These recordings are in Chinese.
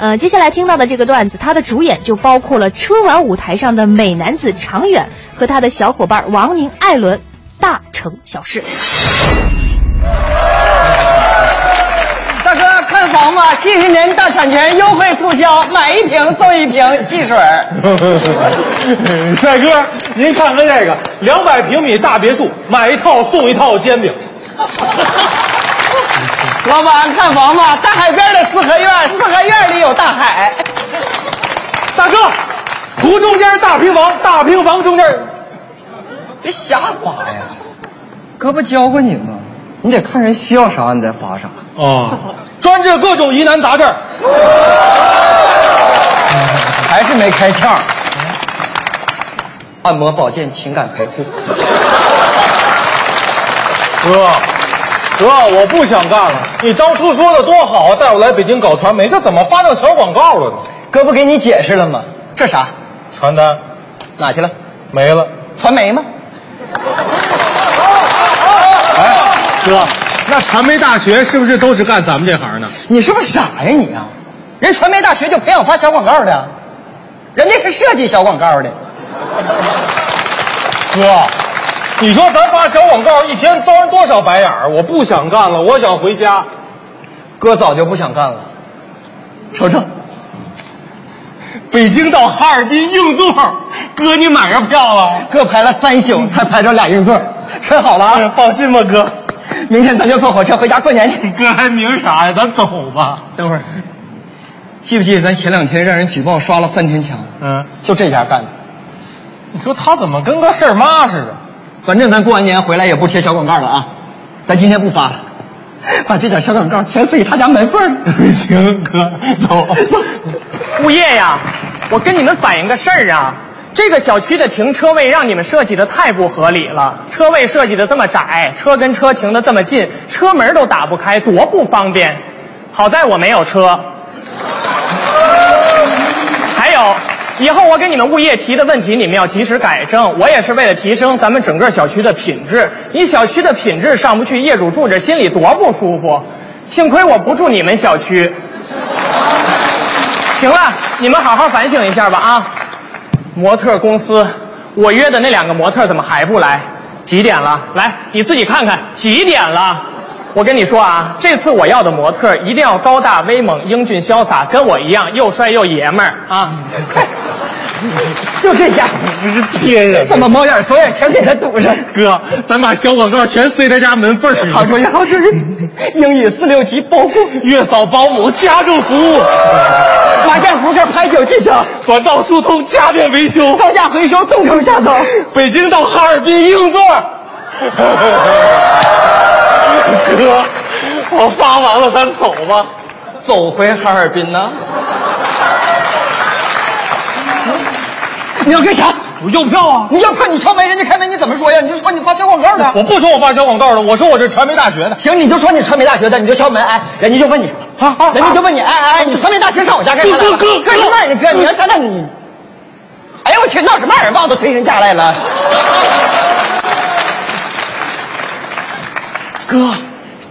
呃，接下来听到的这个段子，它的主演就包括了春晚舞台上的美男子常远和他的小伙伴王宁、艾伦，大城小事。大哥，看房吗？七十年大产权优惠促销，买一瓶送一瓶汽水。帅哥，您看看这个，两百平米大别墅，买一套送一套煎饼。老板，看房吧？大海边的四合院，四合院里有大海。大哥，湖中间大平房，大平房中间。别瞎发呀！哥不教过你吗？你得看人需要啥，你再发啥。哦，专治各种疑难杂症。还是没开窍。按摩、保健、情感陪护。哥。哥，我不想干了。你当初说的多好啊，带我来北京搞传媒，这怎么发到小广告了呢？哥不给你解释了吗？这啥？传单，哪去了？没了。传媒吗？哎，哥，那传媒大学是不是都是干咱们这行的？你是不是傻呀你啊？人传媒大学就培养发小广告的，人家是设计小广告的。哥。你说咱发小广告一天遭人多少白眼儿？我不想干了，我想回家。哥早就不想干了。瞅瞅，北京到哈尔滨硬座，哥你买着票了？哥排了三宿才排着俩硬座，穿好了啊！放心吧，哥，明天咱就坐火车回家过年去。哥还明啥呀？咱走吧。等会儿，记不记得咱前两天让人举报刷了三天墙？嗯，就这家干的。你说他怎么跟个事儿妈似的？反正咱过完年回来也不贴小广告了啊，咱今天不发了，把这点小广告全塞他家门缝 行，哥，走。物业呀，我跟你们反映个事儿啊，这个小区的停车位让你们设计的太不合理了，车位设计的这么窄，车跟车停的这么近，车门都打不开，多不方便。好在我没有车。还有。以后我给你们物业提的问题，你们要及时改正。我也是为了提升咱们整个小区的品质。你小区的品质上不去，业主住着心里多不舒服。幸亏我不住你们小区。行了，你们好好反省一下吧啊！模特公司，我约的那两个模特怎么还不来？几点了？来，你自己看看几点了。我跟你说啊，这次我要的模特一定要高大威猛、英俊潇洒，跟我一样又帅又爷们儿啊！就这家伙，你是天人，怎么猫眼锁眼全给他堵上？哥，咱把小广告全塞他家门缝里。好主意，好主意！英语四六级包括月嫂、保姆、家政服务，麻将扑克、牌九技巧，管道疏通、家电维修、高价回收，东城下走，北京到哈尔滨硬座。哥，我发完了，咱走吧。走回哈尔滨呢？你要干啥？我要票啊！你要票，你敲门，人家开门，你怎么说呀？你就说你发小广告的。我不说我发小广告的，我说我是传媒大学的。行，你就说你传媒大学的，你就敲门，哎，人家就问你，啊啊，人家就问你，哎哎哎，你传媒大学上我家干啥？哥哥哥什么玩意儿？哥，你要上那你？哎呀，我去，闹什么耳棒都推人家来了？哥，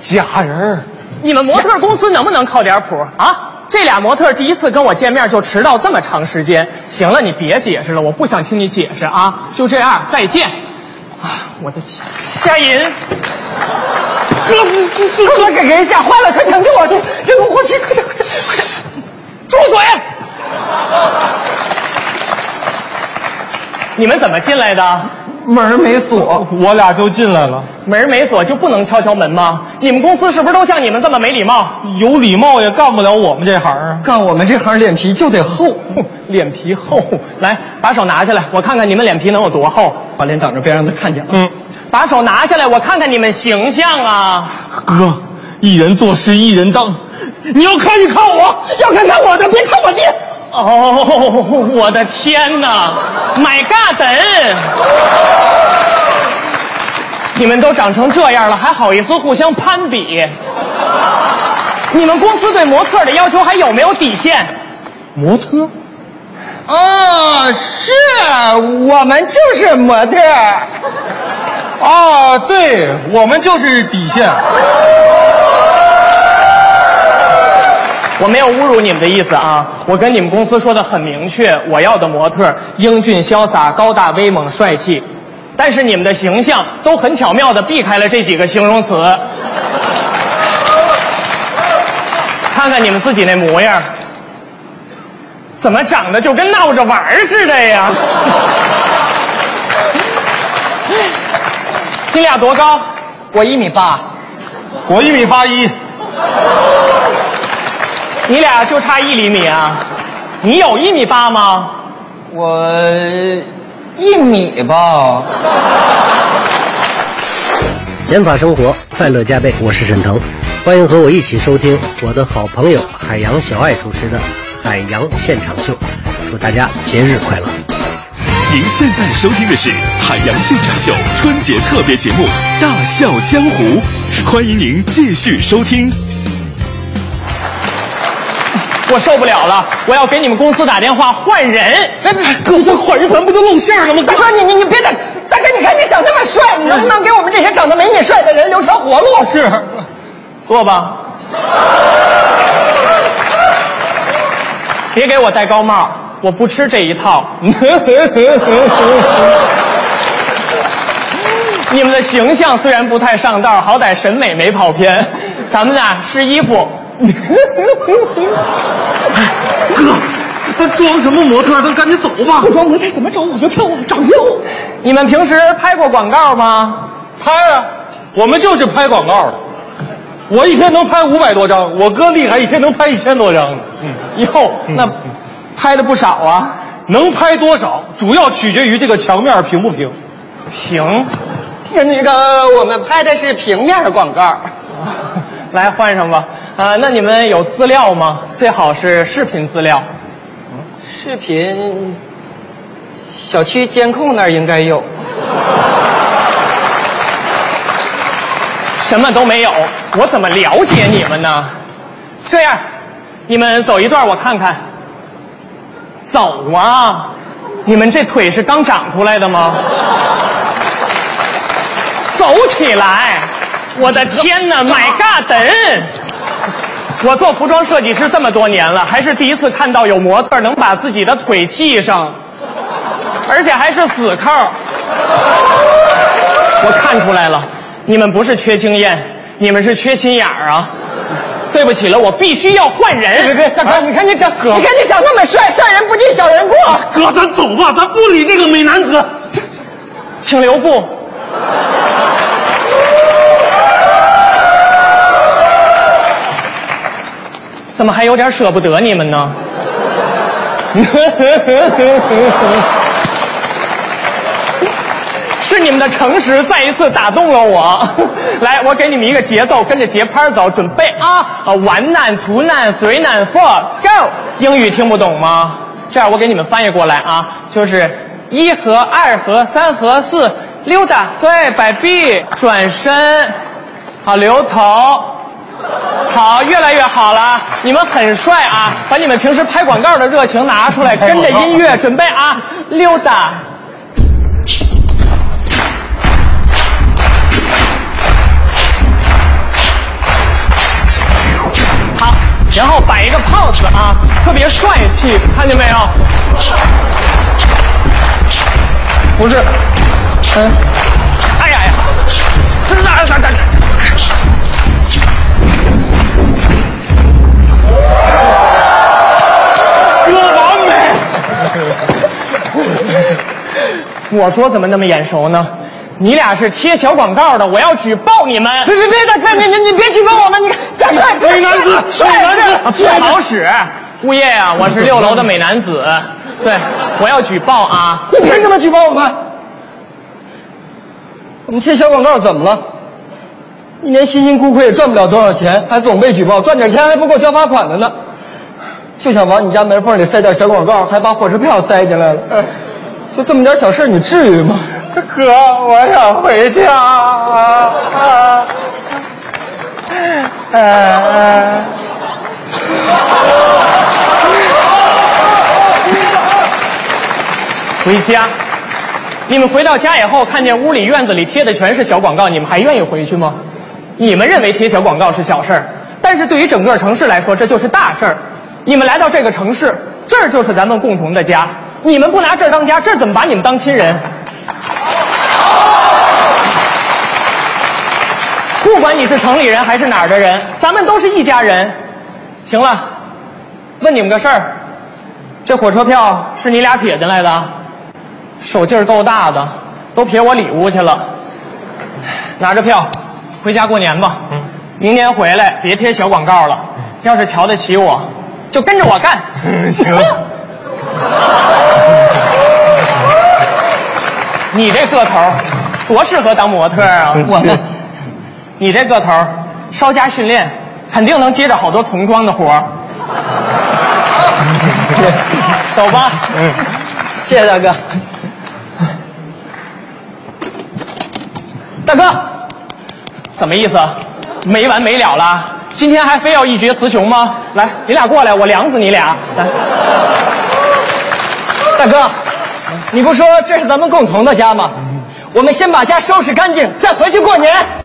假人你们模特公司能不能靠点谱啊？这俩模特第一次跟我见面就迟到这么长时间。行了，你别解释了，我不想听你解释啊。就这样，再见。啊，我的天，夏银，哥，哥给人吓坏了，快抢救我去！人工呼吸，快点，快点，快点！住嘴！你们怎么进来的？门没锁，我俩就进来了。门没锁就不能敲敲门吗？你们公司是不是都像你们这么没礼貌？有礼貌也干不了我们这行啊！干我们这行脸皮就得厚，脸皮厚。来，把手拿下来，我看看你们脸皮能有多厚。把脸挡着，别让他看见了。嗯，把手拿下来，我看看你们形象啊。哥，一人做事一人当，你要看你看我，要看看我的，别看我爹。哦，我的天哪！My God！你们都长成这样了，还好意思互相攀比？你们公司对模特的要求还有没有底线？模特？哦，是我们就是模特。啊，对我们就是底线。我没有侮辱你们的意思啊，我跟你们公司说的很明确，我要的模特英俊潇洒、高大威猛、帅气，但是你们的形象都很巧妙的避开了这几个形容词。看看你们自己那模样，怎么长得就跟闹着玩儿似的呀？你俩多高？我一米八，我一米八一，你俩就差一厘米啊？你有一米八吗？我一米吧。减法生活，快乐加倍。我是沈腾，欢迎和我一起收听我的好朋友海洋小爱主持的《海洋现场秀》，祝大家节日快乐！您现在收听的是《海洋现场秀》春节特别节目《大笑江湖》，欢迎您继续收听。我受不了了，我要给你们公司打电话换人。别别，哥，这换人咱不就露馅了吗？大哥，你你你别打，大哥，你看你长那么帅，你能不能给我们这些长得没你帅的人留条活路？是，坐吧。别给我戴高帽，我不吃这一套。你们的形象虽然不太上道，好歹审美没跑偏。咱们俩试衣服。哥，咱装什么模特？咱赶紧走吧。不装模特怎么找我的票啊？找票！你们平时拍过广告吗？拍啊，我们就是拍广告的。我一天能拍五百多张，我哥厉害，一天能拍一千多张呢。嗯，哟，那拍的不少啊。能拍多少，主要取决于这个墙面平不平。平，那个我们拍的是平面广告。来换上吧。啊，那你们有资料吗？最好是视频资料。视频，小区监控那儿应该有。什么都没有，我怎么了解你们呢？这样，你们走一段我看看。走啊！你们这腿是刚长出来的吗？走起来！我的天哪，My God！我做服装设计师这么多年了，还是第一次看到有模特能把自己的腿系上，而且还是死扣。我看出来了，你们不是缺经验，你们是缺心眼儿啊！对不起了，我必须要换人。别别，大哥，你看你长，你看你长那么帅，帅人不计小人过。哥，咱走吧，咱不理这个美男子。请留步。怎么还有点舍不得你们呢？是你们的诚实再一次打动了我。来，我给你们一个节奏，跟着节拍走，准备啊！啊，one 难 two 难 three 难 four go。英语听不懂吗？这样我给你们翻译过来啊，就是一和二和三和四，溜达，对，摆臂，转身，好，留头。好，越来越好了，你们很帅啊！把你们平时拍广告的热情拿出来，跟着音乐准备啊，溜达。好，然后摆一个 pose 啊，特别帅气，看见没有？不是，嗯，哎呀呀，这这这 我说怎么那么眼熟呢？你俩是贴小广告的，我要举报你们！别别别，大哥，你你你别举报我们！你大帅，美男子，帅美男子，不好使。物业呀、我是六楼的美男子，对，我要举报啊！你凭什么举报我们？我们贴小广告怎么了？一年辛辛苦苦也赚不了多少钱，还总被举报，赚点钱还不够交罚款的呢。就想往你家门缝里塞点小广告，还把火车票塞进来了。就这么点小事，你至于吗？哥，我想回家。啊呃，回家。你们回到家以后，看见屋里院子里贴的全是小广告，你们还愿意回去吗？你们认为贴小广告是小事儿，但是对于整个城市来说，这就是大事儿。你们来到这个城市，这儿就是咱们共同的家。你们不拿这儿当家，这儿怎么把你们当亲人？不管你是城里人还是哪儿的人，咱们都是一家人。行了，问你们个事儿，这火车票是你俩撇进来的？手劲儿够大的，都撇我里屋去了。拿着票，回家过年吧。嗯，明年回来别贴小广告了。要是瞧得起我，就跟着我干。行。你这个头多适合当模特啊！我呢？你这个头稍加训练，肯定能接着好多童装的活儿。走吧。嗯，谢谢大哥。大哥，怎么意思？没完没了了？今天还非要一决雌雄吗？来，你俩过来，我凉死你俩！来，大哥，你不说这是咱们共同的家吗？我们先把家收拾干净，再回去过年。